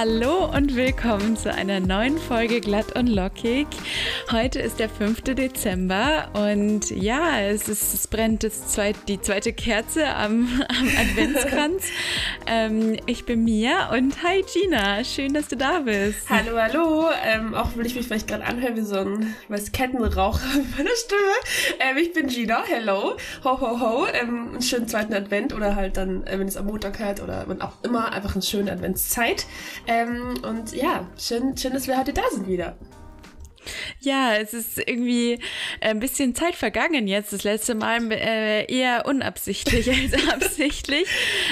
Hallo und willkommen zu einer neuen Folge Glatt und Lockig. Heute ist der 5. Dezember und ja, es, ist, es brennt das zweit, die zweite Kerze am, am Adventskranz. Ähm, ich bin Mia und hi Gina, schön, dass du da bist. Hallo, hallo. Ähm, auch wenn ich mich vielleicht gerade anhöre wie so ein weiß, Kettenraucher in meiner Stimme. Ähm, ich bin Gina, hello. Ho, ho, ho. Ähm, einen schönen zweiten Advent oder halt dann, äh, wenn es am Montag hört oder wann auch immer, einfach eine schöne Adventszeit. Ähm, und ja, schön, schön, dass wir heute da sind wieder. Ja, es ist irgendwie ein bisschen Zeit vergangen jetzt. Das letzte Mal äh, eher unabsichtlich als absichtlich.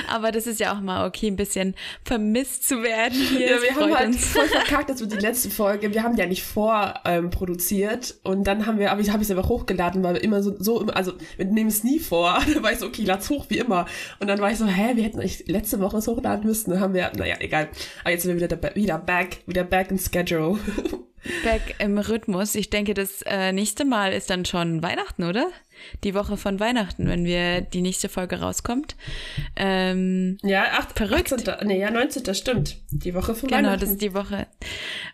Aber das ist ja auch mal okay, ein bisschen vermisst zu werden hier. Ja, wir haben halt uns. voll verkackt, dass wir die letzte Folge, wir haben die ja nicht vorproduziert. Ähm, und dann haben wir, aber ich habe es einfach hochgeladen, weil wir immer so, so also wir nehmen es nie vor. Dann war ich so, okay, lad's hoch wie immer. Und dann war ich so, hä, wir hätten eigentlich letzte Woche es hochladen müssen. Dann haben wir, naja, egal. Aber jetzt sind wir wieder, wieder back, wieder back in schedule. Back im Rhythmus. Ich denke, das äh, nächste Mal ist dann schon Weihnachten, oder? Die Woche von Weihnachten, wenn wir die nächste Folge rauskommt. Ähm, ja, ach, verrückt. 18. Nee, ja, 19. stimmt. Die Woche von genau, Weihnachten. Genau, das ist die Woche.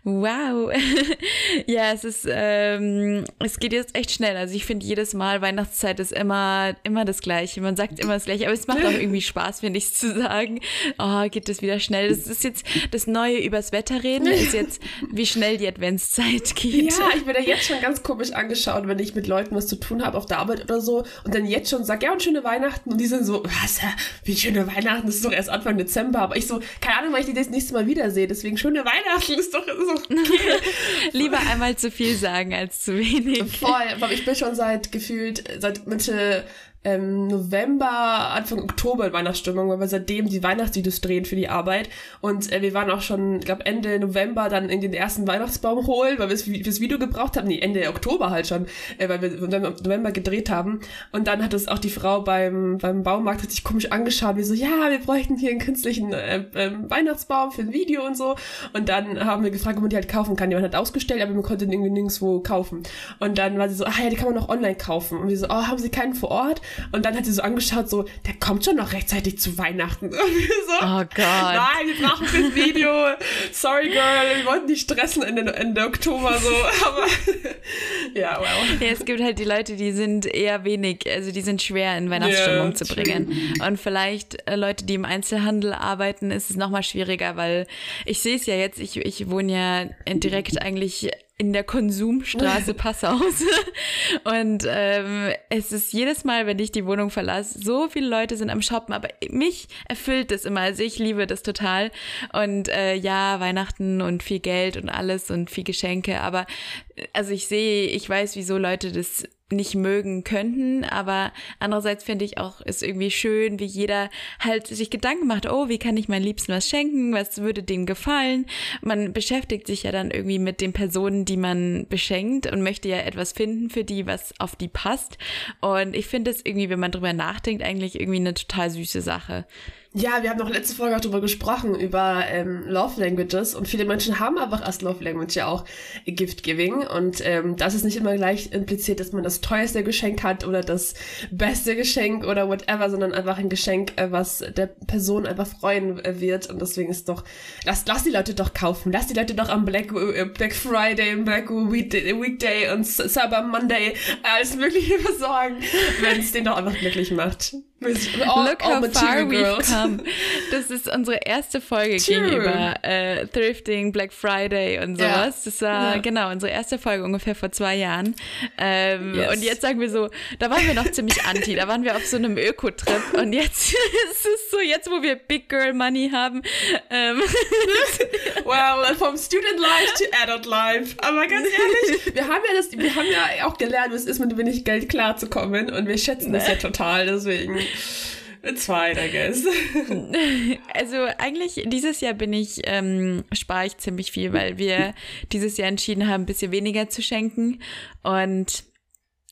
Wow. ja, es ist, ähm, es geht jetzt echt schnell. Also ich finde jedes Mal Weihnachtszeit ist immer, immer das Gleiche. Man sagt immer das Gleiche, aber es macht auch irgendwie Spaß, finde ich, zu sagen. Oh, geht das wieder schnell. Das ist jetzt das Neue übers Wetter reden, ist jetzt, wie schnell die Adventszeit geht. Ja, ich bin da jetzt schon ganz komisch angeschaut, wenn ich mit Leuten was zu tun habe auf der Arbeit Arbeit oder so und dann jetzt schon sag ja und schöne Weihnachten. Und die sind so, was, wie schöne Weihnachten, das ist doch erst Anfang Dezember, aber ich so, keine Ahnung, weil ich die das nächste Mal wiedersehe, deswegen schöne Weihnachten ist doch, ist doch okay. Lieber einmal zu viel sagen als zu wenig. Voll, aber ich bin schon seit gefühlt, seit Mitte ähm, November, Anfang Oktober in Weihnachtsstimmung, weil wir seitdem die Weihnachtsvideos drehen für die Arbeit. Und äh, wir waren auch schon, ich glaube Ende November dann in den ersten Weihnachtsbaum holen, weil wir das Video gebraucht haben. Nee, Ende Oktober halt schon, äh, weil wir November gedreht haben. Und dann hat es auch die Frau beim, beim Baumarkt richtig komisch angeschaut, wie so, ja, wir bräuchten hier einen künstlichen äh, äh, Weihnachtsbaum für ein Video und so. Und dann haben wir gefragt, ob man die halt kaufen kann. Die waren halt ausgestellt, aber man konnte den irgendwie nirgendwo kaufen. Und dann war sie so, ah ja, die kann man noch online kaufen. Und wir so, oh, haben sie keinen vor Ort? Und dann hat sie so angeschaut, so, der kommt schon noch rechtzeitig zu Weihnachten. So, oh Gott. Nein, wir brauchen das Video. Sorry, Girl, wir wollten dich stressen Ende, Ende Oktober so. Aber ja, wow. Ja, es gibt halt die Leute, die sind eher wenig, also die sind schwer in Weihnachtsstimmung yeah, zu bringen. Und vielleicht äh, Leute, die im Einzelhandel arbeiten, ist es nochmal schwieriger, weil ich sehe es ja jetzt, ich, ich wohne ja direkt eigentlich in der Konsumstraße Passhaus. Und ähm, es ist jedes Mal, wenn ich die Wohnung verlasse, so viele Leute sind am Shoppen, aber mich erfüllt das immer. Also ich liebe das total. Und äh, ja, Weihnachten und viel Geld und alles und viel Geschenke, aber also ich sehe, ich weiß, wieso Leute das nicht mögen könnten, aber andererseits finde ich auch, ist irgendwie schön, wie jeder halt sich Gedanken macht, oh, wie kann ich meinen Liebsten was schenken, was würde denen gefallen? Man beschäftigt sich ja dann irgendwie mit den Personen, die man beschenkt und möchte ja etwas finden für die, was auf die passt. Und ich finde es irgendwie, wenn man drüber nachdenkt, eigentlich irgendwie eine total süße Sache. Ja, wir haben noch letzte Folge auch darüber gesprochen, über ähm, Love Languages. Und viele Menschen haben einfach als Love Language ja auch Gift Giving. Und ähm, das ist nicht immer gleich impliziert, dass man das teuerste Geschenk hat oder das beste Geschenk oder whatever, sondern einfach ein Geschenk, äh, was der Person einfach freuen äh, wird. Und deswegen ist doch, lass, lass die Leute doch kaufen, lass die Leute doch am Black, äh, Black Friday, Black Weekday, Weekday und Cyber Monday alles mögliche besorgen, wenn es den doch einfach glücklich macht. All, Look how far we've come. Das ist unsere erste Folge True. gegenüber äh, Thrifting, Black Friday und sowas. Ja. Das war ja. genau unsere erste Folge ungefähr vor zwei Jahren. Ähm, yes. Und jetzt sagen wir so, da waren wir noch ziemlich anti. Da waren wir auf so einem Öko-Trip und jetzt ist es so, jetzt wo wir Big Girl Money haben. Ähm, well, vom Student Life to Adult Life. Aber ganz ehrlich, wir haben ja das, wir haben ja auch gelernt, was es ist, mit wenig Geld klarzukommen und wir schätzen das ja total. Deswegen. It's I guess. Also eigentlich dieses Jahr bin ich, ähm, spare ich ziemlich viel, weil wir dieses Jahr entschieden haben, ein bisschen weniger zu schenken. Und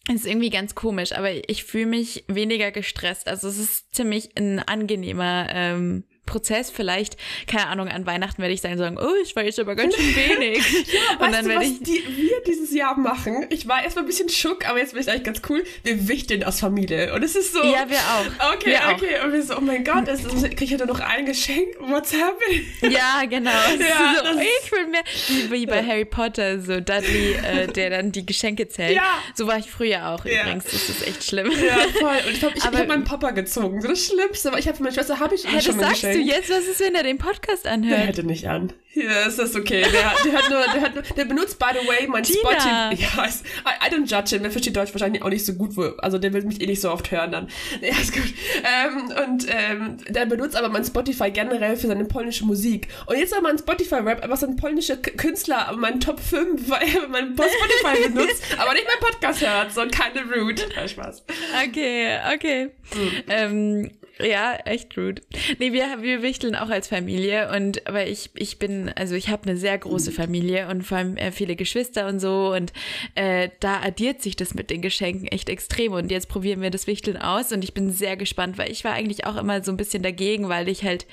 es ist irgendwie ganz komisch, aber ich fühle mich weniger gestresst. Also es ist ziemlich ein angenehmer ähm, Prozess. Vielleicht, keine Ahnung, an Weihnachten werde ich dann sagen, oh, ich jetzt aber ganz schön wenig. ja, und dann werde ich. Die, wir dieses Jahr machen, ich war erstmal ein bisschen schock, aber jetzt bin ich eigentlich ganz cool. Wir wichteln aus Familie. Und es ist so. Ja, wir auch. Okay, wir okay. Auch. Und wir so, oh mein Gott, das ist, kriege ich ja nur noch ein Geschenk. What's happening? Ja, genau. Ja, so, ich will mehr. Wie bei Harry Potter, so Dudley, äh, der dann die Geschenke zählt. Ja. So war ich früher auch ja. übrigens. Das ist echt schlimm. Ja, voll. Und ich habe ich, ich hab meinen Papa gezogen. So das Schlimmste. Aber ich habe für meine Schwester habe ich hey, schon mal sagst geschenkt. du jetzt? Was ist, wenn er den Podcast anhört? Der hätte nicht an. Ja, ist das okay. Der, der, hat nur, der, hat nur, der benutzt, by the way, mein Spotify. Ja, I, I, don't judge him. Der versteht Deutsch wahrscheinlich auch nicht so gut. Wo, also der will mich eh nicht so oft hören dann. Ja, ist gut. Ähm, und ähm, der benutzt aber mein Spotify generell für seine polnische Musik. Und jetzt hat mein Spotify-Rap so ein polnischer Künstler mein Top 5, weil er mein Spotify benutzt, aber nicht mein Podcast hört. So keine rude. Ja, Spaß. Okay, okay. Mhm. Ähm, ja, echt rude. Nee, wir, wir wichteln auch als Familie und aber ich, ich bin, also ich habe eine sehr große Familie und vor allem äh, viele Geschwister und so und äh, da addiert sich das mit den Geschenken echt extrem und jetzt probieren wir das Wichteln aus und ich bin sehr gespannt, weil ich war eigentlich auch immer so ein bisschen dagegen, weil ich halt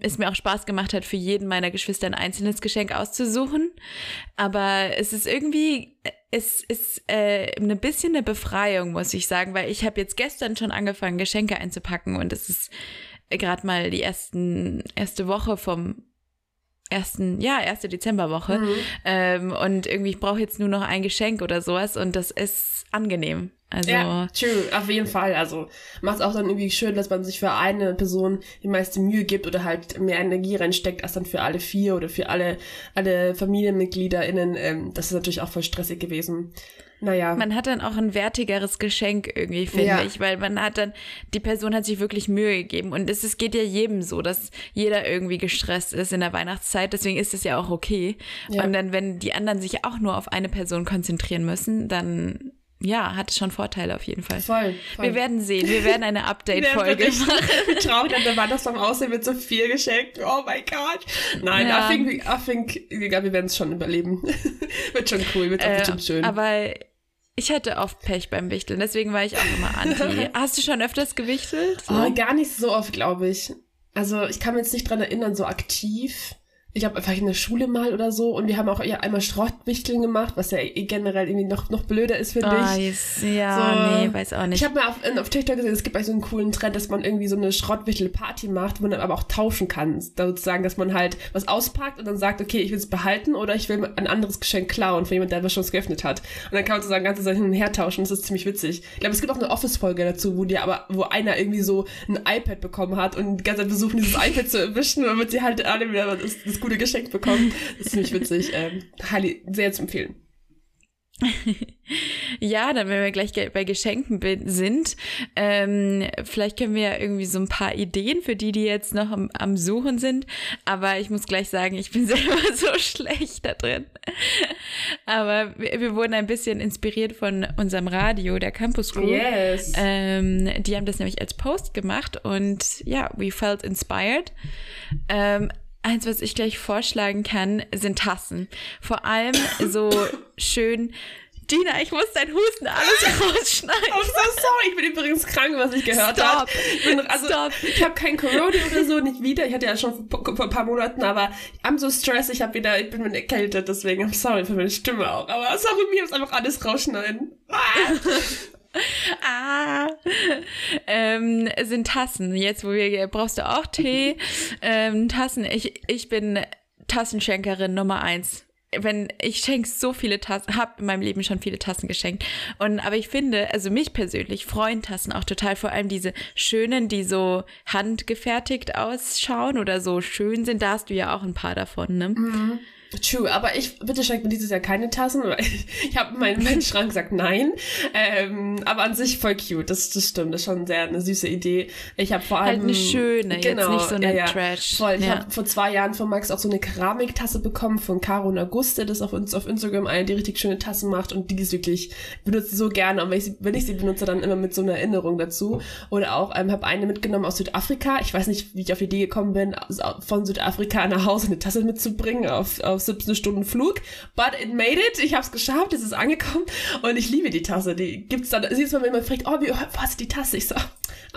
es mir auch Spaß gemacht hat, für jeden meiner Geschwister ein einzelnes Geschenk auszusuchen. Aber es ist irgendwie, es ist äh, ein bisschen eine Befreiung, muss ich sagen, weil ich habe jetzt gestern schon angefangen, Geschenke einzupacken und es ist gerade mal die ersten, erste Woche vom ersten, ja, erste Dezemberwoche. Mhm. Ähm, und irgendwie, ich brauche jetzt nur noch ein Geschenk oder sowas und das ist angenehm. Also ja, true, auf jeden Fall. Also macht es auch dann irgendwie schön, dass man sich für eine Person die meiste Mühe gibt oder halt mehr Energie reinsteckt, als dann für alle vier oder für alle, alle FamilienmitgliederInnen. Ähm, das ist natürlich auch voll stressig gewesen. Naja. Man hat dann auch ein wertigeres Geschenk irgendwie, finde ja. ich, weil man hat dann, die Person hat sich wirklich Mühe gegeben und es, es geht ja jedem so, dass jeder irgendwie gestresst ist in der Weihnachtszeit, deswegen ist es ja auch okay. Ja. Und dann, wenn die anderen sich auch nur auf eine Person konzentrieren müssen, dann ja, hat es schon Vorteile auf jeden Fall. Voll. voll. Wir werden sehen. Wir werden eine Update-Folge machen. Wie traurig dann der Weihnachtsbaum aussehen mit so viel geschenkt. Oh mein Gott. Nein, ja. I think, I think ja, wir werden es schon überleben. wird schon cool, wird auch äh, bestimmt schön. Aber ich hatte oft Pech beim Wichteln, deswegen war ich auch immer anti. Hast du schon öfters gewichtelt? So? Oh, gar nicht so oft, glaube ich. Also ich kann mich jetzt nicht dran erinnern, so aktiv ich habe einfach in der Schule mal oder so und wir haben auch ja einmal Schrottwichteln gemacht, was ja eh generell irgendwie noch, noch blöder ist, finde oh, ich. Yes. Ja, so, nee, weiß auch nicht. Ich habe mal auf, auf TikTok gesehen, es gibt eigentlich so einen coolen Trend, dass man irgendwie so eine Schrottwichtel-Party macht, wo man aber auch tauschen kann. Sozusagen, dass man halt was auspackt und dann sagt, okay, ich will es behalten oder ich will ein anderes Geschenk klauen von jemand, der was schon geöffnet hat. Und dann kann man sozusagen ganze Zeit hin und her tauschen. Das ist ziemlich witzig. Ich glaube, es gibt auch eine Office-Folge dazu, wo die aber, wo einer irgendwie so ein iPad bekommen hat und die ganze Zeit versuchen, dieses iPad zu erwischen, damit sie halt alle wieder das, das gute Geschenk bekommen. Das ist ziemlich witzig. Ähm, highly, sehr zu empfehlen. ja, dann wenn wir gleich bei Geschenken sind, ähm, vielleicht können wir ja irgendwie so ein paar Ideen für die, die jetzt noch am, am, Suchen sind. Aber ich muss gleich sagen, ich bin selber so schlecht da drin. Aber wir, wir wurden ein bisschen inspiriert von unserem Radio, der Campus Crew. Yes. Ähm, die haben das nämlich als Post gemacht und ja, we felt inspired. Ähm, Eins, was ich gleich vorschlagen kann, sind Tassen. Vor allem so schön. Dina, ich muss dein Husten alles rausschneiden. I'm so sorry. Ich bin übrigens krank, was ich gehört habe. Also, Stop. ich habe kein Corona oder so, nicht wieder. Ich hatte ja schon vor, vor ein paar Monaten, aber I'm so stressed. Ich habe wieder, ich bin mit erkältet, deswegen I'm sorry für meine Stimme auch. Aber sorry, mir muss einfach alles rausschneiden. Ah. ah, ähm, sind Tassen. Jetzt, wo wir, brauchst du auch Tee? Ähm, Tassen. Ich, ich bin Tassenschenkerin Nummer eins. Wenn ich schenke so viele Tassen, habe in meinem Leben schon viele Tassen geschenkt. Und aber ich finde, also mich persönlich freuen Tassen auch total, vor allem diese schönen, die so handgefertigt ausschauen oder so schön sind. Da hast du ja auch ein paar davon, ne? Mhm. True, aber ich, bitte schenkt mir dieses Jahr keine Tassen, weil ich, ich habe meinen mein Schrank gesagt nein. Ähm, aber an sich voll cute, das, das stimmt, das ist schon sehr eine süße Idee. Ich habe vor allem... Halt eine schöne, genau, jetzt nicht so eine ja, ja, Trash. Voll, ich ja. habe vor zwei Jahren von Max auch so eine Keramiktasse bekommen von Caro und Auguste, das auf uns auf Instagram eine, die richtig schöne Tassen macht und die ist wirklich, ich benutze sie so gerne und wenn ich, sie, wenn ich sie benutze, dann immer mit so einer Erinnerung dazu. Oder auch, ähm, habe eine mitgenommen aus Südafrika, ich weiß nicht, wie ich auf die Idee gekommen bin, von Südafrika nach Hause eine Tasse mitzubringen auf, auf 17 Stunden Flug. But it made it. Ich habe es geschafft. Es ist angekommen. Und ich liebe die Tasse. Die gibt's dann. Siehst du, wenn man fragt, oh, wie, hast du die Tasse? Ich so,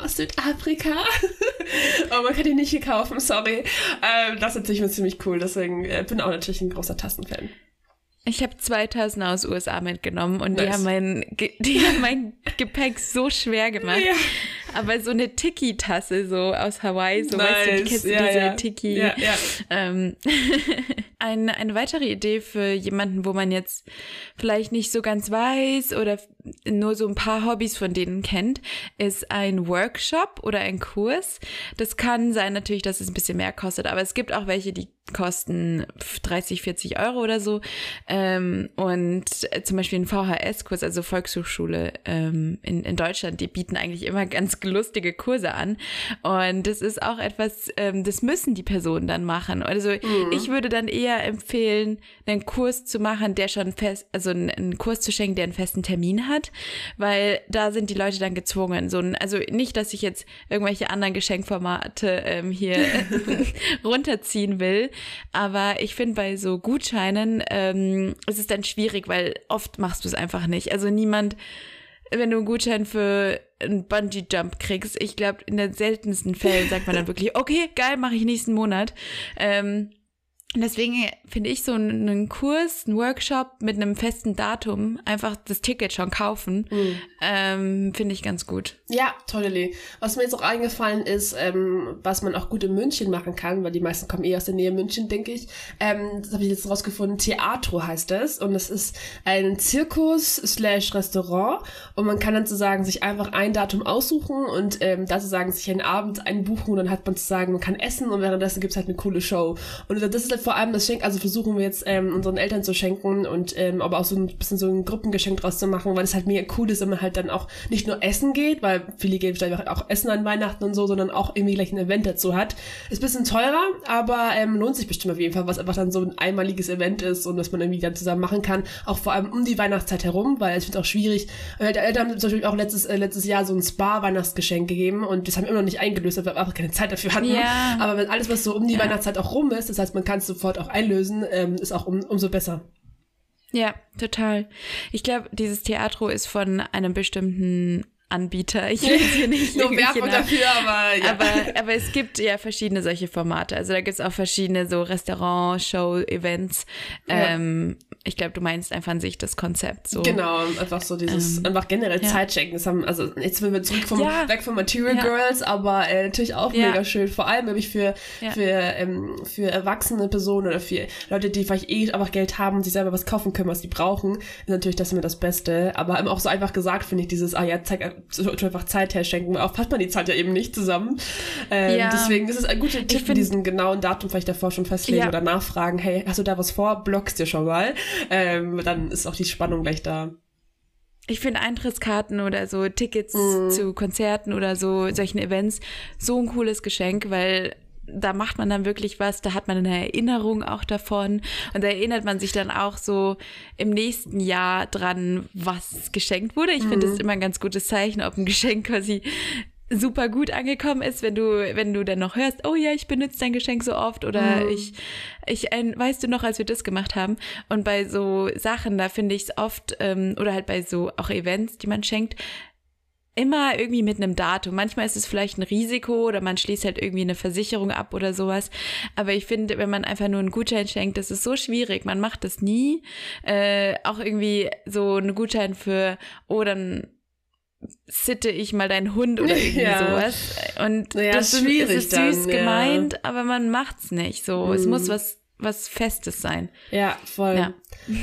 aus Südafrika. Aber man kann die nicht hier kaufen, sorry. Ähm, das ist natürlich ziemlich cool, deswegen äh, bin auch natürlich ein großer Tassenfan. Ich habe 2000 aus USA mitgenommen und nice. die haben mein, die haben mein Gepäck so schwer gemacht. Ja. Aber so eine Tiki-Tasse so aus Hawaii, so nice. weißt du, die kennst du ja, diese ja. Tiki. Ja, ja. Ähm, ein, eine weitere Idee für jemanden, wo man jetzt vielleicht nicht so ganz weiß oder nur so ein paar Hobbys von denen kennt, ist ein Workshop oder ein Kurs. Das kann sein natürlich, dass es ein bisschen mehr kostet, aber es gibt auch welche, die kosten 30, 40 Euro oder so. Ähm, und zum Beispiel ein VHS-Kurs, also Volkshochschule ähm, in, in Deutschland, die bieten eigentlich immer ganz lustige Kurse an. Und das ist auch etwas, ähm, das müssen die Personen dann machen. Also mhm. ich würde dann eher empfehlen, einen Kurs zu machen, der schon fest, also einen, einen Kurs zu schenken, der einen festen Termin hat, weil da sind die Leute dann gezwungen. So ein, also nicht, dass ich jetzt irgendwelche anderen Geschenkformate ähm, hier runterziehen will, aber ich finde, bei so Gutscheinen ähm, ist es dann schwierig, weil oft machst du es einfach nicht. Also niemand, wenn du einen Gutschein für einen Bungee-Jump kriegst, ich glaube, in den seltensten Fällen sagt man dann wirklich, okay, geil, mache ich nächsten Monat. Ähm, Deswegen finde ich so einen Kurs, einen Workshop mit einem festen Datum, einfach das Ticket schon kaufen, mhm. ähm, finde ich ganz gut. Ja, totally. Was mir jetzt auch eingefallen ist, ähm, was man auch gut in München machen kann, weil die meisten kommen eh aus der Nähe München, denke ich. Ähm, das habe ich jetzt rausgefunden. Theatro heißt es und es ist ein Zirkus slash Restaurant und man kann dann sozusagen sich einfach ein Datum aussuchen und ähm, da sozusagen sich einen Abend einbuchen und dann hat man sozusagen, man kann essen und währenddessen gibt's halt eine coole Show. Und das ist halt vor allem das Schenk, also versuchen wir jetzt ähm, unseren Eltern zu schenken und ähm, aber auch so ein bisschen so ein Gruppengeschenk draus zu machen, weil es halt mega cool ist, wenn man halt dann auch nicht nur essen geht, weil viele gehen vielleicht auch essen an Weihnachten und so, sondern auch irgendwie gleich ein Event dazu hat. Ist bisschen teurer, aber ähm, lohnt sich bestimmt auf jeden Fall, was einfach dann so ein einmaliges Event ist und was man irgendwie dann zusammen machen kann, auch vor allem um die Weihnachtszeit herum, weil ich finde es auch schwierig. Äh, die Eltern haben zum Beispiel auch letztes, äh, letztes Jahr so ein Spa-Weihnachtsgeschenk gegeben und das haben wir immer noch nicht eingelöst, weil wir einfach keine Zeit dafür hatten. Ja. Aber wenn alles, was so um die ja. Weihnachtszeit auch rum ist, das heißt, man kann es sofort auch einlösen, ähm, ist auch um, umso besser. Ja, total. Ich glaube, dieses Theatro ist von einem bestimmten Anbieter. Ich will hier nicht Nur Werbung dafür, aber ja. Aber, aber es gibt ja verschiedene solche Formate. Also da gibt es auch verschiedene so Restaurant, Show, Events. Ja. Ähm, ich glaube, du meinst einfach an sich das Konzept. So. Genau, einfach so dieses, ähm, einfach generell ja. Zeit Das haben, also jetzt sind wir zurück vom, ja. weg von Material ja. Girls, aber äh, natürlich auch mega schön. Vor allem nämlich für, für, ähm, für erwachsene Personen oder für Leute, die vielleicht eh einfach Geld haben und sich selber was kaufen können, was sie brauchen, ist natürlich das immer das Beste. Aber auch so einfach gesagt, finde ich dieses, ah ja, zeig einfach Zeit herschenken. Oft hat man die Zeit ja eben nicht zusammen. Ähm. Deswegen ist es ein guter Tipp, find, diesen genauen Datum vielleicht davor schon festlegen oder nachfragen, hey, hast du da was vor? Blockst dir schon mal ähm, dann ist auch die Spannung gleich da. Ich finde Eintrittskarten oder so Tickets mhm. zu Konzerten oder so solchen Events so ein cooles Geschenk, weil da macht man dann wirklich was, da hat man eine Erinnerung auch davon und da erinnert man sich dann auch so im nächsten Jahr dran, was geschenkt wurde. Ich finde das mhm. immer ein ganz gutes Zeichen, ob ein Geschenk quasi super gut angekommen ist, wenn du, wenn du dann noch hörst, oh ja, ich benutze dein Geschenk so oft oder mhm. ich, ich, ein, weißt du noch, als wir das gemacht haben? Und bei so Sachen, da finde ich es oft, ähm, oder halt bei so auch Events, die man schenkt, immer irgendwie mit einem Datum. Manchmal ist es vielleicht ein Risiko oder man schließt halt irgendwie eine Versicherung ab oder sowas. Aber ich finde, wenn man einfach nur einen Gutschein schenkt, das ist so schwierig. Man macht das nie. Äh, auch irgendwie so einen Gutschein für, oh, dann sitte ich mal deinen Hund oder irgendwie ja. sowas. Und ja, das ist, ist süß dann, gemeint, ja. aber man macht's nicht so. Mhm. Es muss was was Festes sein. Ja, voll. Ja.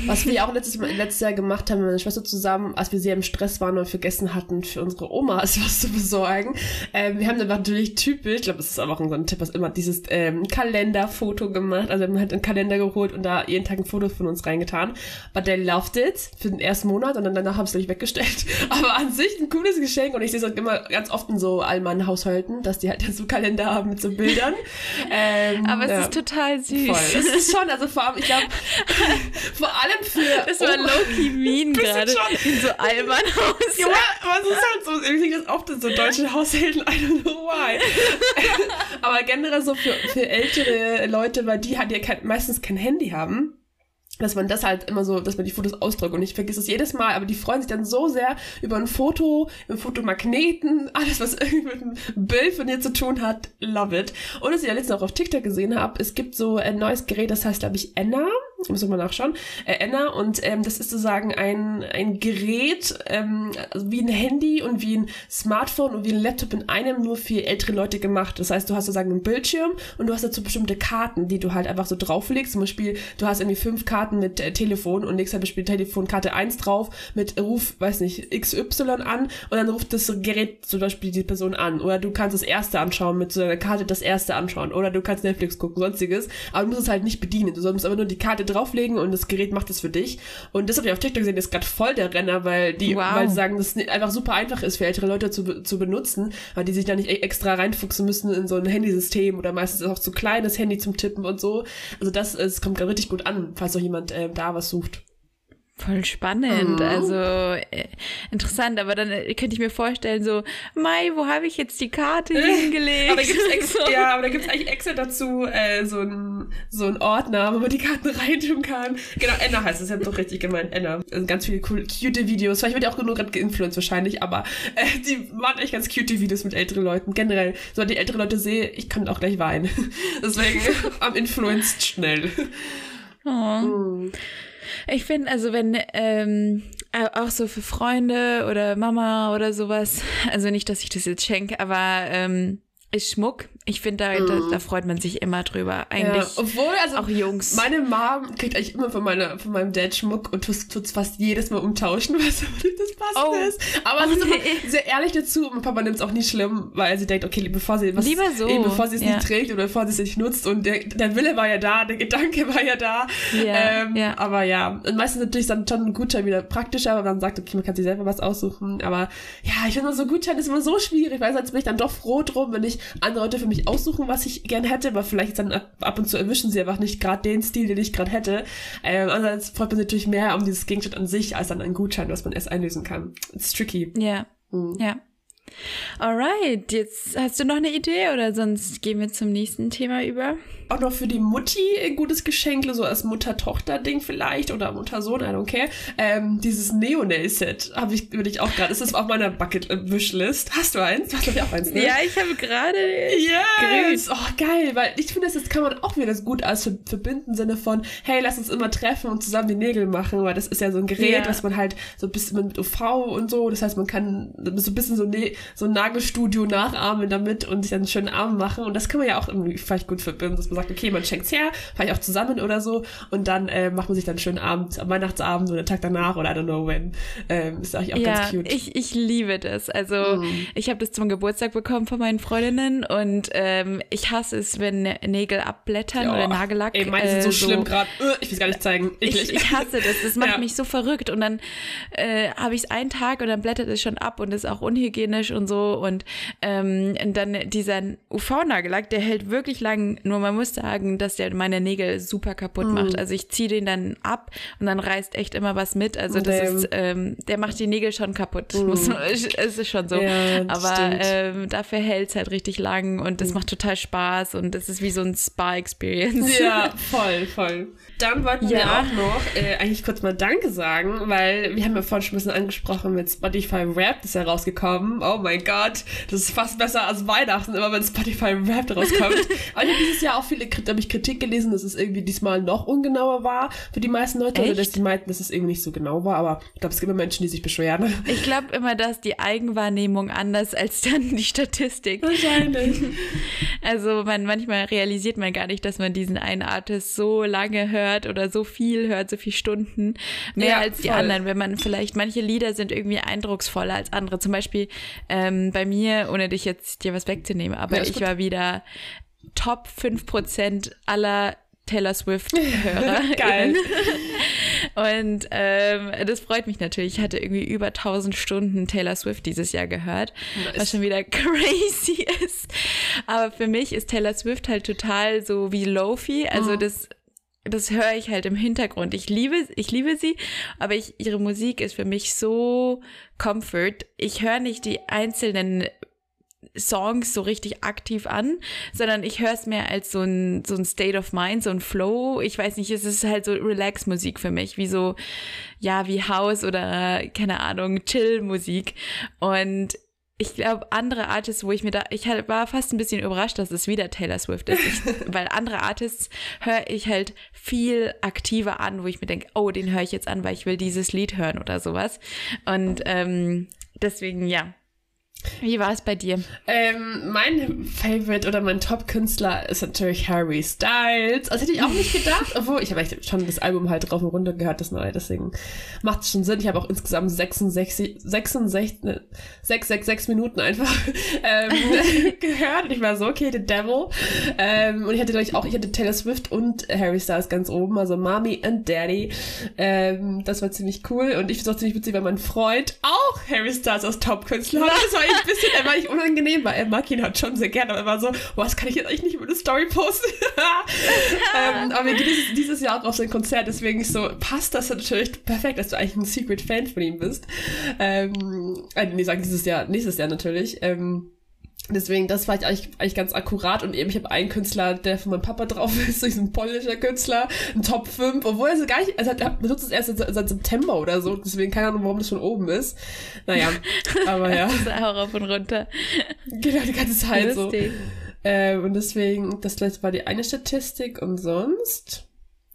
Was wir auch letztes, letztes Jahr gemacht haben mit meiner Schwester zusammen, als wir sehr im Stress waren und vergessen hatten, für unsere Omas was zu besorgen. Ähm, wir haben dann natürlich typisch, ich glaube, das ist auch so ein Tipp, was immer, dieses ähm, Kalenderfoto gemacht. Also wir haben halt einen Kalender geholt und da jeden Tag ein Foto von uns reingetan. But they loved it für den ersten Monat und dann danach haben sie es weggestellt. Aber an sich ein cooles Geschenk und ich sehe es auch immer ganz oft in so allmann Haushalten, dass die halt so Kalender haben mit so Bildern. Ähm, Aber es ja. ist total süß. Voll das ist schon, also vor allem, ich glaube, vor allem für. Das war oh, low-key mean gerade. In so albern Haus. Ja, aber es ist halt so, ich sehe das oft in so deutschen Haushalten, I don't know why. aber generell so für, für ältere Leute, weil die halt ja kein, meistens kein Handy haben dass man das halt immer so, dass man die Fotos ausdrückt und ich vergesse es jedes Mal, aber die freuen sich dann so sehr über ein Foto, über Fotomagneten, alles was irgendwie mit einem Bild von dir zu tun hat, love it. Und was ich ja letztens auch auf TikTok gesehen habe, es gibt so ein neues Gerät, das heißt glaube ich Enna, muss man nachschauen, äh, Enna und ähm, das ist sozusagen ein, ein Gerät, ähm, also wie ein Handy und wie ein Smartphone und wie ein Laptop in einem nur für ältere Leute gemacht. Das heißt, du hast sozusagen einen Bildschirm und du hast dazu bestimmte Karten, die du halt einfach so drauflegst. Zum Beispiel, du hast irgendwie fünf Karten Karten mit äh, Telefon und legst halt Beispiel Telefonkarte 1 drauf mit Ruf, weiß nicht, XY an und dann ruft das Gerät zum Beispiel die Person an. Oder du kannst das erste anschauen mit so einer Karte das erste anschauen. Oder du kannst Netflix gucken, sonstiges. Aber du musst es halt nicht bedienen. Du sollst aber nur die Karte drauflegen und das Gerät macht es für dich. Und das habe ich auf TikTok gesehen, das ist gerade voll der Renner, weil die, wow. weil sie sagen, dass es einfach super einfach ist für ältere Leute zu, zu benutzen, weil die sich da nicht e-, extra reinfuchsen müssen in so ein Handysystem oder meistens auch zu kleines Handy zum Tippen und so. Also das, es kommt gerade richtig gut an, falls noch jemand jemand äh, da was sucht. Voll spannend, mhm. also äh, interessant, aber dann äh, könnte ich mir vorstellen, so, Mai, wo habe ich jetzt die Karte hingelegt? aber so. Ja, aber da gibt es eigentlich extra dazu äh, so ein so ein Ordner, wo man die Karten reintun kann. Genau, Enna heißt es, ich habe doch richtig gemeint, Enna. Also ganz viele cool, cute Videos, vielleicht wird ja auch genug gerade geinfluenced wahrscheinlich, aber äh, die machen echt ganz cute Videos mit älteren Leuten. Generell, so die ältere Leute sehe, ich kann auch gleich weinen. Deswegen am influenced schnell. Oh. Mhm. Ich finde, also wenn ähm, auch so für Freunde oder Mama oder sowas, also nicht, dass ich das jetzt schenke, aber ähm, ist Schmuck. Ich finde, da, mm. da, mhm. da, freut man sich immer drüber. Eigentlich. Ja, obwohl, also auch Jungs. Meine Mom kriegt eigentlich immer von, meiner, von meinem Dad Schmuck und tut es fast jedes Mal umtauschen, was das passend oh. ist. Aber oh, sie ist nee. immer sehr ehrlich dazu und Papa nimmt es auch nicht schlimm, weil sie denkt, okay, bevor sie was, Lieber so. Eben, bevor sie es ja. nicht trägt oder bevor sie es nicht nutzt und der, der Wille war ja da, der Gedanke war ja da. Ja, ähm, ja. Aber ja, und meistens natürlich dann schon ein Gutschein wieder praktischer, aber man sagt, okay, man kann sich selber was aussuchen. Aber ja, ich finde so Gutschein ist immer so schwierig, weil sonst bin ich dann doch froh drum, wenn ich andere Leute für mich mich aussuchen, was ich gerne hätte, aber vielleicht dann ab und zu erwischen sie einfach nicht gerade den Stil, den ich gerade hätte. Ähm, andererseits freut man sich natürlich mehr um dieses Gegenstand an sich, als an einen Gutschein, was man erst einlösen kann. It's tricky. Ja. Mhm. Ja. Alright, jetzt hast du noch eine Idee oder sonst gehen wir zum nächsten Thema über? auch noch für die Mutti ein gutes Geschenk, so als Mutter-Tochter-Ding vielleicht oder Mutter-Sohn, I don't care. Ähm, dieses Neo-Nail-Set habe ich, würde ich auch gerade, ist das auf meiner Bucket-Wishlist. Hast du eins? Du hast glaube ich auch eins, ne? Ja, ich habe gerade yes. Oh, geil, weil ich finde, das kann man auch wieder das gut als verbinden, im Sinne von, hey, lass uns immer treffen und zusammen die Nägel machen, weil das ist ja so ein Gerät, ja. was man halt so ein bisschen mit UV und so, das heißt, man kann so ein bisschen so, so ein Nagelstudio nachahmen damit und sich dann einen schönen Arm machen und das kann man ja auch irgendwie vielleicht gut verbinden, dass man sagt, okay, man schenkt's her, vielleicht auch zusammen oder so und dann äh, macht man sich dann einen schönen Abend, am Weihnachtsabend oder den Tag danach oder I don't know when. Ähm, ist eigentlich auch ja, ganz cute. Ich, ich liebe das. Also mm. ich habe das zum Geburtstag bekommen von meinen Freundinnen und ähm, ich hasse es, wenn Nägel abblättern ja, oder Nagellack. Ey, meine sind so, äh, so schlimm gerade. Uh, ich will es gar nicht zeigen. Ich, ich, hasse das. Das macht ja. mich so verrückt und dann äh, habe ich es einen Tag und dann blättert es schon ab und ist auch unhygienisch und so und, ähm, und dann dieser UV-Nagellack, der hält wirklich lang. Nur man muss sagen, dass der meine Nägel super kaputt macht. Mhm. Also ich ziehe den dann ab und dann reißt echt immer was mit. Also das Damn. ist, ähm, der macht die Nägel schon kaputt. Mhm. Muss, es ist schon so. Ja, Aber ähm, dafür hält es halt richtig lang und das mhm. macht total Spaß und das ist wie so ein Spa-Experience. Ja, voll, voll. Dann wollten ja. wir auch noch äh, eigentlich kurz mal Danke sagen, weil wir haben ja vorhin schon ein bisschen angesprochen mit Spotify Rap, das ist ja rausgekommen. Oh mein Gott, das ist fast besser als Weihnachten, immer wenn Spotify Rap rauskommt. Aber ich habe dieses Jahr auch viele habe ich Kritik gelesen, dass es irgendwie diesmal noch ungenauer war für die meisten Leute. Echt? Oder dass die meinten, dass es irgendwie nicht so genau war. Aber ich glaube, es gibt immer Menschen, die sich beschweren. Ich glaube immer, dass die Eigenwahrnehmung anders als dann die Statistik. Wahrscheinlich. Also man, manchmal realisiert man gar nicht, dass man diesen einen Artist so lange hört hört oder so viel hört, so viele Stunden, mehr ja, als die voll. anderen. Wenn man vielleicht, manche Lieder sind irgendwie eindrucksvoller als andere. Zum Beispiel ähm, bei mir, ohne dich jetzt dir was wegzunehmen, aber ja, ich gut. war wieder Top 5% aller Taylor Swift-Hörer. Geil. Und ähm, das freut mich natürlich. Ich hatte irgendwie über 1000 Stunden Taylor Swift dieses Jahr gehört, nice. was schon wieder crazy ist. Aber für mich ist Taylor Swift halt total so wie Lofi. Also oh. das das höre ich halt im Hintergrund. Ich liebe, ich liebe sie, aber ich, ihre Musik ist für mich so Comfort. Ich höre nicht die einzelnen Songs so richtig aktiv an, sondern ich höre es mehr als so ein, so ein State of Mind, so ein Flow. Ich weiß nicht, es ist halt so Relax-Musik für mich, wie so, ja, wie House oder, keine Ahnung, Chill-Musik. Und ich glaube, andere Artists, wo ich mir da, ich halt war fast ein bisschen überrascht, dass es wieder Taylor Swift ist, ich, weil andere Artists höre ich halt viel aktiver an, wo ich mir denke, oh, den höre ich jetzt an, weil ich will dieses Lied hören oder sowas. Und ähm, deswegen, ja, wie war es bei dir? Ähm, mein Favorite oder mein Top-Künstler ist natürlich Harry Styles. Das hätte ich auch nicht gedacht, obwohl ich habe schon das Album halt drauf und runter gehört, das neue, deswegen macht es schon Sinn. Ich habe auch insgesamt 66, 66, 666 Minuten einfach ähm, gehört und ich war so, okay, The Devil. Ähm, und ich hatte, glaube ich, auch, ich hatte Taylor Swift und Harry Styles ganz oben, also Mommy and Daddy. Ähm, das war ziemlich cool und ich finde es auch ziemlich witzig, weil mein Freund auch Harry Styles als Top-Künstler hat. Das war ein bisschen, er war nicht unangenehm, weil er mag ihn halt schon sehr gerne, aber er war so, das kann ich jetzt eigentlich nicht über eine Story posten. ähm, aber wir gehen dieses, dieses, Jahr auch auf sein Konzert, deswegen ist so, passt das natürlich perfekt, dass du eigentlich ein Secret Fan von ihm bist. Ähm, äh, nee, sagen dieses Jahr, nächstes Jahr natürlich. Ähm, Deswegen, das war ich eigentlich, eigentlich ganz akkurat und eben, ich habe einen Künstler, der von meinem Papa drauf ist, so ein polnischer Künstler, ein Top 5, obwohl er so gar nicht, also er benutzt es erst seit, seit, September oder so, deswegen keine Ahnung, warum das schon oben ist. Naja, aber ja. das ist auch rauf und runter. Genau, die ganze Zeit Lustig. so. Ähm, und deswegen, das war die eine Statistik und sonst,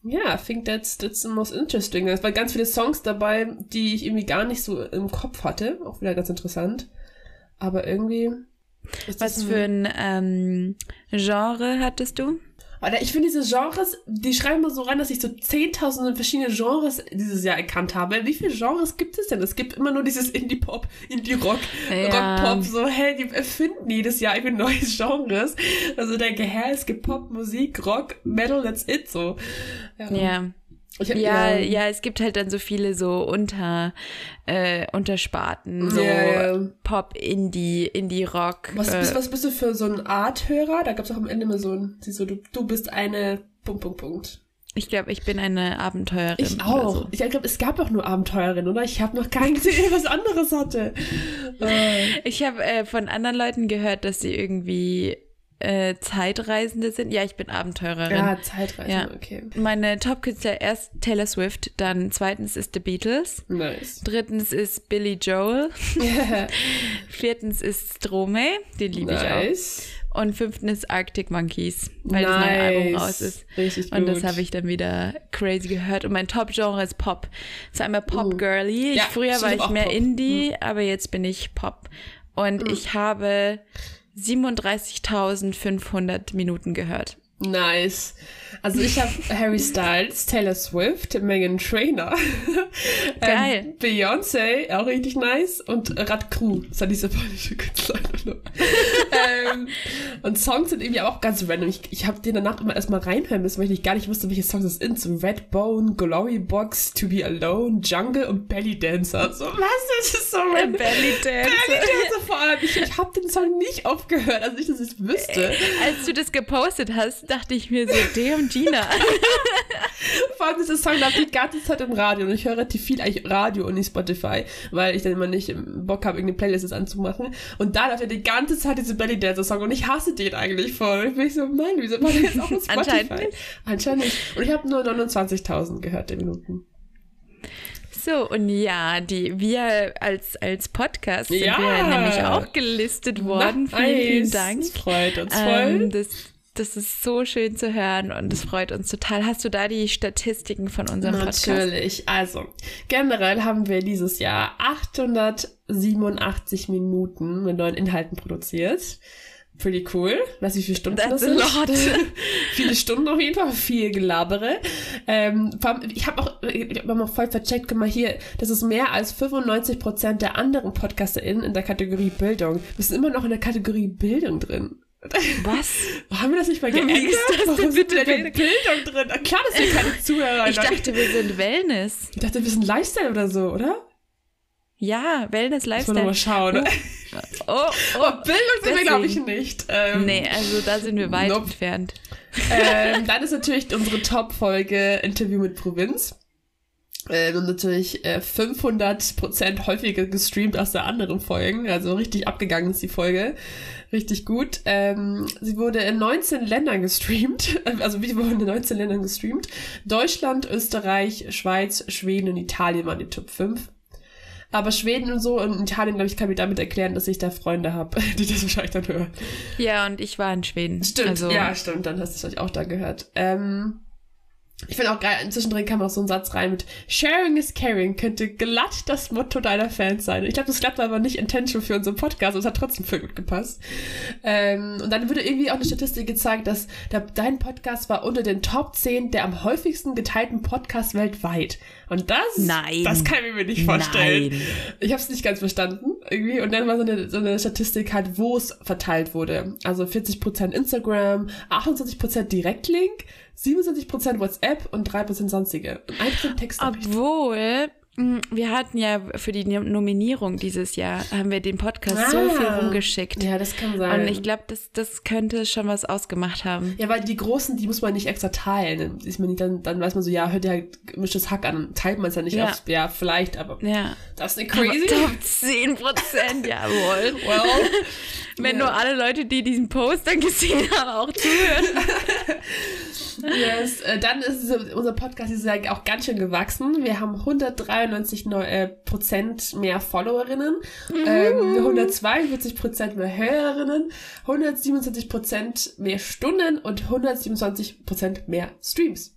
ja, yeah, I think that's, that's the most interesting. Es waren ganz viele Songs dabei, die ich irgendwie gar nicht so im Kopf hatte, auch wieder ganz interessant. Aber irgendwie, was für ein ähm, Genre hattest du? Alter, ich finde diese Genres, die schreiben mal so rein, dass ich so 10.000 verschiedene Genres dieses Jahr erkannt habe. Wie viele Genres gibt es denn? Es gibt immer nur dieses Indie-Pop, Indie-Rock, ja. Rock-Pop. So, hey, die erfinden jedes Jahr eben neue Genres. Also denke, hä, es gibt Pop, Musik, Rock, Metal, that's it so. Ja. ja. Ja, ja, ja, es gibt halt dann so viele so unter äh, Untersparten, so ja, ja. Pop, Indie, Indie-Rock. Was, äh, bist, was bist du für so ein Art-Hörer? Da gab es auch am Ende immer so ein, so, du, du bist eine Punkt, Punkt, Punkt. Ich glaube, ich bin eine Abenteuerin. Ich auch. So. Ich glaube, es gab auch nur Abenteuerin, oder? Ich habe noch keinen gesehen, der was anderes hatte. ich habe äh, von anderen Leuten gehört, dass sie irgendwie äh, Zeitreisende sind. Ja, ich bin Abenteurerin. Ja, Zeitreisende, ja. okay. Meine Top-Künstler erst Taylor Swift, dann zweitens ist The Beatles. Nice. Drittens ist Billy Joel. Viertens ist Stromae, den liebe nice. ich auch. Und fünftens ist Arctic Monkeys, weil nice. das neue Album raus ist. Richtig Und das habe ich dann wieder crazy gehört. Und mein Top-Genre ist Pop. So einmal Pop-Girly. Uh. Ja, früher war ich mehr Pop. Indie, mhm. aber jetzt bin ich Pop. Und mhm. ich habe 37.500 Minuten gehört. Nice. Also ich habe Harry Styles, Taylor Swift, Megan Trainer, Geil. ähm, Beyoncé, auch richtig nice und Rad Crew, das ist ja diese polnische Künstler. ähm, und Songs sind irgendwie auch ganz random. Ich, ich habe den danach immer erstmal reinhören müssen, weil ich gar nicht wusste, welche Songs es sind. So Redbone, Glory Box, To Be Alone, Jungle und Belly Dancer. So, was? Das ist so random. Belly Dancer. Belly Dancer vor allem. Ich, ich habe den Song nicht aufgehört, also nicht, dass ich es wüsste. Als du das gepostet hast, dachte ich mir so, damn Gina. Vor allem dieser Song läuft die ganze Zeit im Radio und ich höre relativ viel eigentlich Radio und nicht Spotify, weil ich dann immer nicht Bock habe, irgendeine Playlist anzumachen. Und da läuft ja die ganze Zeit diese Belly Dancer Song und ich hasse den eigentlich voll. Ich bin so, Mann, wieso war der jetzt auch auf Spotify? Anscheinend nicht. Anscheinend nicht. Und ich habe nur 29.000 gehört, der Minuten. So, und ja, die, wir als, als Podcast sind ja. wir nämlich auch gelistet worden. Nice. Vielen, vielen Dank. Das freut uns voll. Ähm, das das ist so schön zu hören und es freut uns total. Hast du da die Statistiken von unserem Podcast? Natürlich. Also, generell haben wir dieses Jahr 887 Minuten mit neuen Inhalten produziert. Pretty cool. Weiß ich, wie viele Stunden That's das sind. Viele Stunden auf jeden Fall, viel Gelabere. Ähm, ich habe auch, ich hab mal voll vercheckt, guck mal hier, das ist mehr als 95% der anderen PodcasterInnen in der Kategorie Bildung. Wir sind immer noch in der Kategorie Bildung drin. Was? Haben wir das nicht mal geändert? Wie ist das Warum denn bitte Bildung? Bildung drin? Klar, dass wir keine Zuhörer Ich dachte, wir sind Wellness. Ich dachte, wir sind Lifestyle oder so, oder? Ja, Wellness, Lifestyle. Muss man mal schauen. Oh, oh, oh Bildung sind wir, glaube ich, nicht. Ähm, nee, also da sind wir weit nope. entfernt. Ähm, dann ist natürlich unsere Top-Folge Interview mit Provinz. Äh, und natürlich äh, 500% häufiger gestreamt als der anderen Folgen. Also richtig abgegangen ist die Folge. Richtig gut. Ähm, sie wurde in 19 Ländern gestreamt. Also wie wurde in 19 Ländern gestreamt. Deutschland, Österreich, Schweiz, Schweden und Italien waren die Top 5. Aber Schweden und so und Italien, glaube ich, kann mir damit erklären, dass ich da Freunde habe, die das wahrscheinlich dann hören. Ja, und ich war in Schweden. Stimmt, also, ja, stimmt. Dann hast du es auch da gehört. Ähm, ich finde auch geil, zwischendrin kam auch so ein Satz rein mit Sharing is caring könnte glatt das Motto deiner Fans sein. Ich glaube, das klappt aber nicht intentional für unseren Podcast, aber es hat trotzdem voll gut gepasst. Ähm, und dann wurde irgendwie auch eine Statistik gezeigt, dass der, dein Podcast war unter den Top 10 der am häufigsten geteilten Podcasts weltweit. Und das, Nein. das kann ich mir nicht vorstellen. Nein. Ich habe es nicht ganz verstanden irgendwie. Und dann war so eine, so eine Statistik halt, wo es verteilt wurde. Also 40% Instagram, 28% Direktlink, 27% WhatsApp und 3% sonstige. Und 1% Text. Obwohl, wir hatten ja für die Nominierung dieses Jahr, haben wir den Podcast ah, so viel rumgeschickt. Ja, das kann sein. Und ich glaube, das, das könnte schon was ausgemacht haben. Ja, weil die großen, die muss man nicht extra teilen. Ist man nicht, dann, dann weiß man so, ja, hört ja halt gemischtes Hack an. Teilt man es ja nicht ja. aufs, ja, vielleicht, aber ja. das ist eine crazy. Aber Top 10 Prozent, jawohl. well. Wenn ja. nur alle Leute, die diesen Post dann gesehen haben, auch zuhören. yes. Äh, dann ist unser Podcast Jahr auch ganz schön gewachsen. Wir haben 193 Neu äh, Prozent mehr Followerinnen, mhm. ähm, 142 Prozent mehr Hörerinnen, 127 Prozent mehr Stunden und 127 Prozent mehr Streams.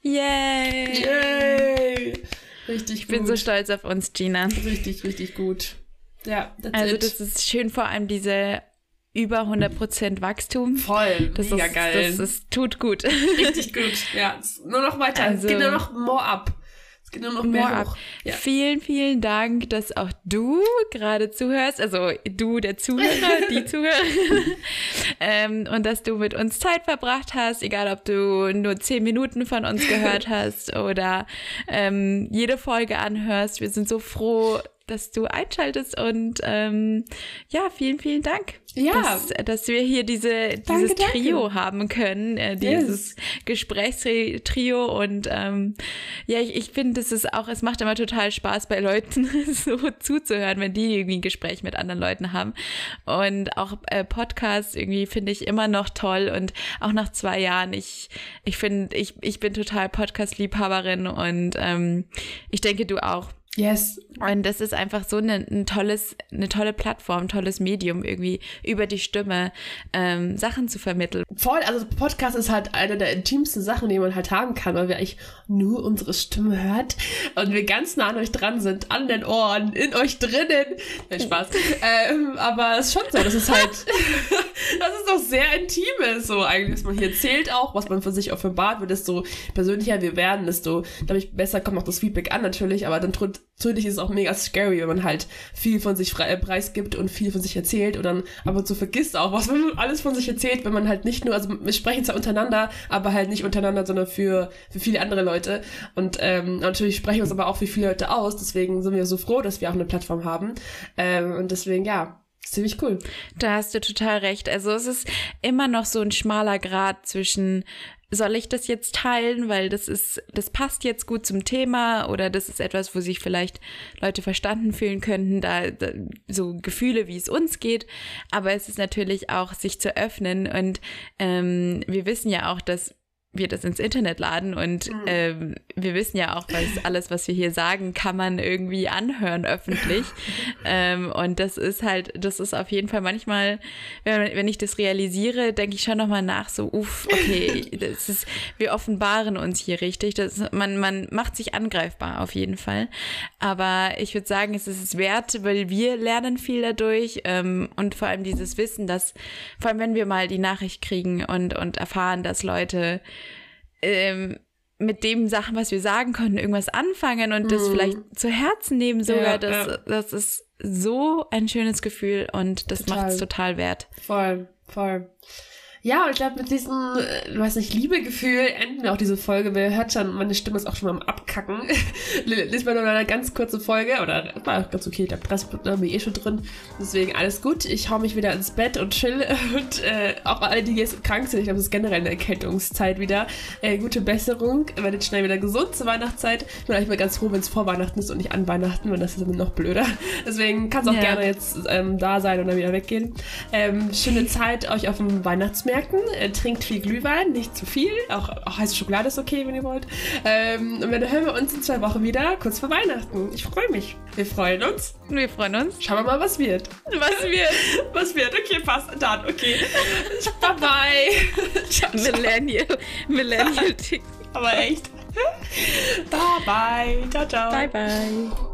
Yay! Yay! Richtig Ich bin so stolz auf uns, Gina. Richtig, richtig gut. Ja, also it. das ist schön, vor allem diese über 100% Wachstum. Voll, das mega ist, geil. Das ist, tut gut. Richtig gut, ja. Nur noch weiter, also, es geht nur noch more up. Es geht nur noch mehr more hoch. Ja. Vielen, vielen Dank, dass auch du gerade zuhörst, also du, der Zuhörer, die Zuhörerin, ähm, und dass du mit uns Zeit verbracht hast, egal ob du nur zehn Minuten von uns gehört hast oder ähm, jede Folge anhörst. Wir sind so froh, dass du einschaltest und ähm, ja, vielen, vielen Dank, ja. dass, dass wir hier diese, dieses danke, Trio danke. haben können, äh, dieses yes. Gesprächstrio und ähm, ja, ich, ich finde, es ist auch, es macht immer total Spaß bei Leuten so zuzuhören, wenn die irgendwie ein Gespräch mit anderen Leuten haben und auch äh, Podcasts irgendwie finde ich immer noch toll und auch nach zwei Jahren, ich, ich finde, ich, ich bin total Podcast-Liebhaberin und ähm, ich denke, du auch. Yes. Und das ist einfach so eine, ein tolles, eine tolle Plattform, tolles Medium, irgendwie über die Stimme ähm, Sachen zu vermitteln. Voll, also Podcast ist halt eine der intimsten Sachen, die man halt haben kann, weil wir eigentlich nur unsere Stimme hört und wir ganz nah an euch dran sind, an den Ohren, in euch drinnen. Nein, Spaß. ähm, aber es ist schon so, das ist halt, das ist doch sehr intimes, so eigentlich, was man hier erzählt auch, was man für sich offenbart wird, desto persönlicher wir werden, desto, glaube ich, besser kommt auch das Feedback an natürlich, aber dann tut natürlich ist es auch mega scary, wenn man halt viel von sich frei, äh, preisgibt und viel von sich erzählt und dann aber zu vergisst auch, was man alles von sich erzählt, wenn man halt nicht nur, also wir sprechen zwar untereinander, aber halt nicht untereinander, sondern für, für viele andere Leute. Und ähm, natürlich sprechen wir uns aber auch für viele Leute aus, deswegen sind wir so froh, dass wir auch eine Plattform haben. Ähm, und deswegen, ja, Ziemlich cool. Da hast du total recht. Also es ist immer noch so ein schmaler Grad zwischen soll ich das jetzt teilen, weil das ist, das passt jetzt gut zum Thema oder das ist etwas, wo sich vielleicht Leute verstanden fühlen könnten, da, da so Gefühle, wie es uns geht. Aber es ist natürlich auch, sich zu öffnen und ähm, wir wissen ja auch, dass wir das ins Internet laden und mhm. ähm, wir wissen ja auch, was alles, was wir hier sagen, kann man irgendwie anhören öffentlich. ähm, und das ist halt, das ist auf jeden Fall manchmal, wenn, wenn ich das realisiere, denke ich schon nochmal nach, so, uff, okay, das ist, wir offenbaren uns hier richtig. Das, man, man macht sich angreifbar auf jeden Fall. Aber ich würde sagen, es ist es wert, weil wir lernen viel dadurch ähm, und vor allem dieses Wissen, dass, vor allem wenn wir mal die Nachricht kriegen und, und erfahren, dass Leute ähm, mit dem Sachen, was wir sagen konnten, irgendwas anfangen und das mhm. vielleicht zu Herzen nehmen sogar. Ja, das, ja. das ist so ein schönes Gefühl und das macht es total wert. Voll, voll. Ja, und ich glaube, mit diesem, äh, weiß nicht, Liebegefühl enden wir auch diese Folge. Wer hört schon, meine Stimme ist auch schon mal am Abkacken. Lies mal nur eine ganz kurze Folge, oder war ganz okay, 30 Minuten haben wir eh schon drin. Deswegen alles gut. Ich hau mich wieder ins Bett und chill. Und äh, auch alle, die jetzt krank sind, ich glaube, es ist generell eine Erkältungszeit wieder. Äh, gute Besserung. Werdet schnell wieder gesund zur Weihnachtszeit. Ich bin eigentlich mal ganz froh, wenn es vor Weihnachten ist und nicht an Weihnachten, weil das ist immer noch blöder. Deswegen kann es auch ja. gerne jetzt ähm, da sein und dann wieder weggehen. Ähm, schöne Zeit euch auf dem Weihnachtsmärkten merken, äh, trinkt viel Glühwein, nicht zu viel. Auch, auch heiße Schokolade ist okay, wenn ihr wollt. Ähm, und dann hören wir uns in zwei Wochen wieder, kurz vor Weihnachten. Ich freue mich. Wir freuen uns. Wir freuen uns. Schauen wir mal, was wird. Was wird? was wird? Okay, passt. Dann, okay. bye bye. Millennial. Millennial. Aber echt. Bye bye. Ciao, ciao. Bye bye.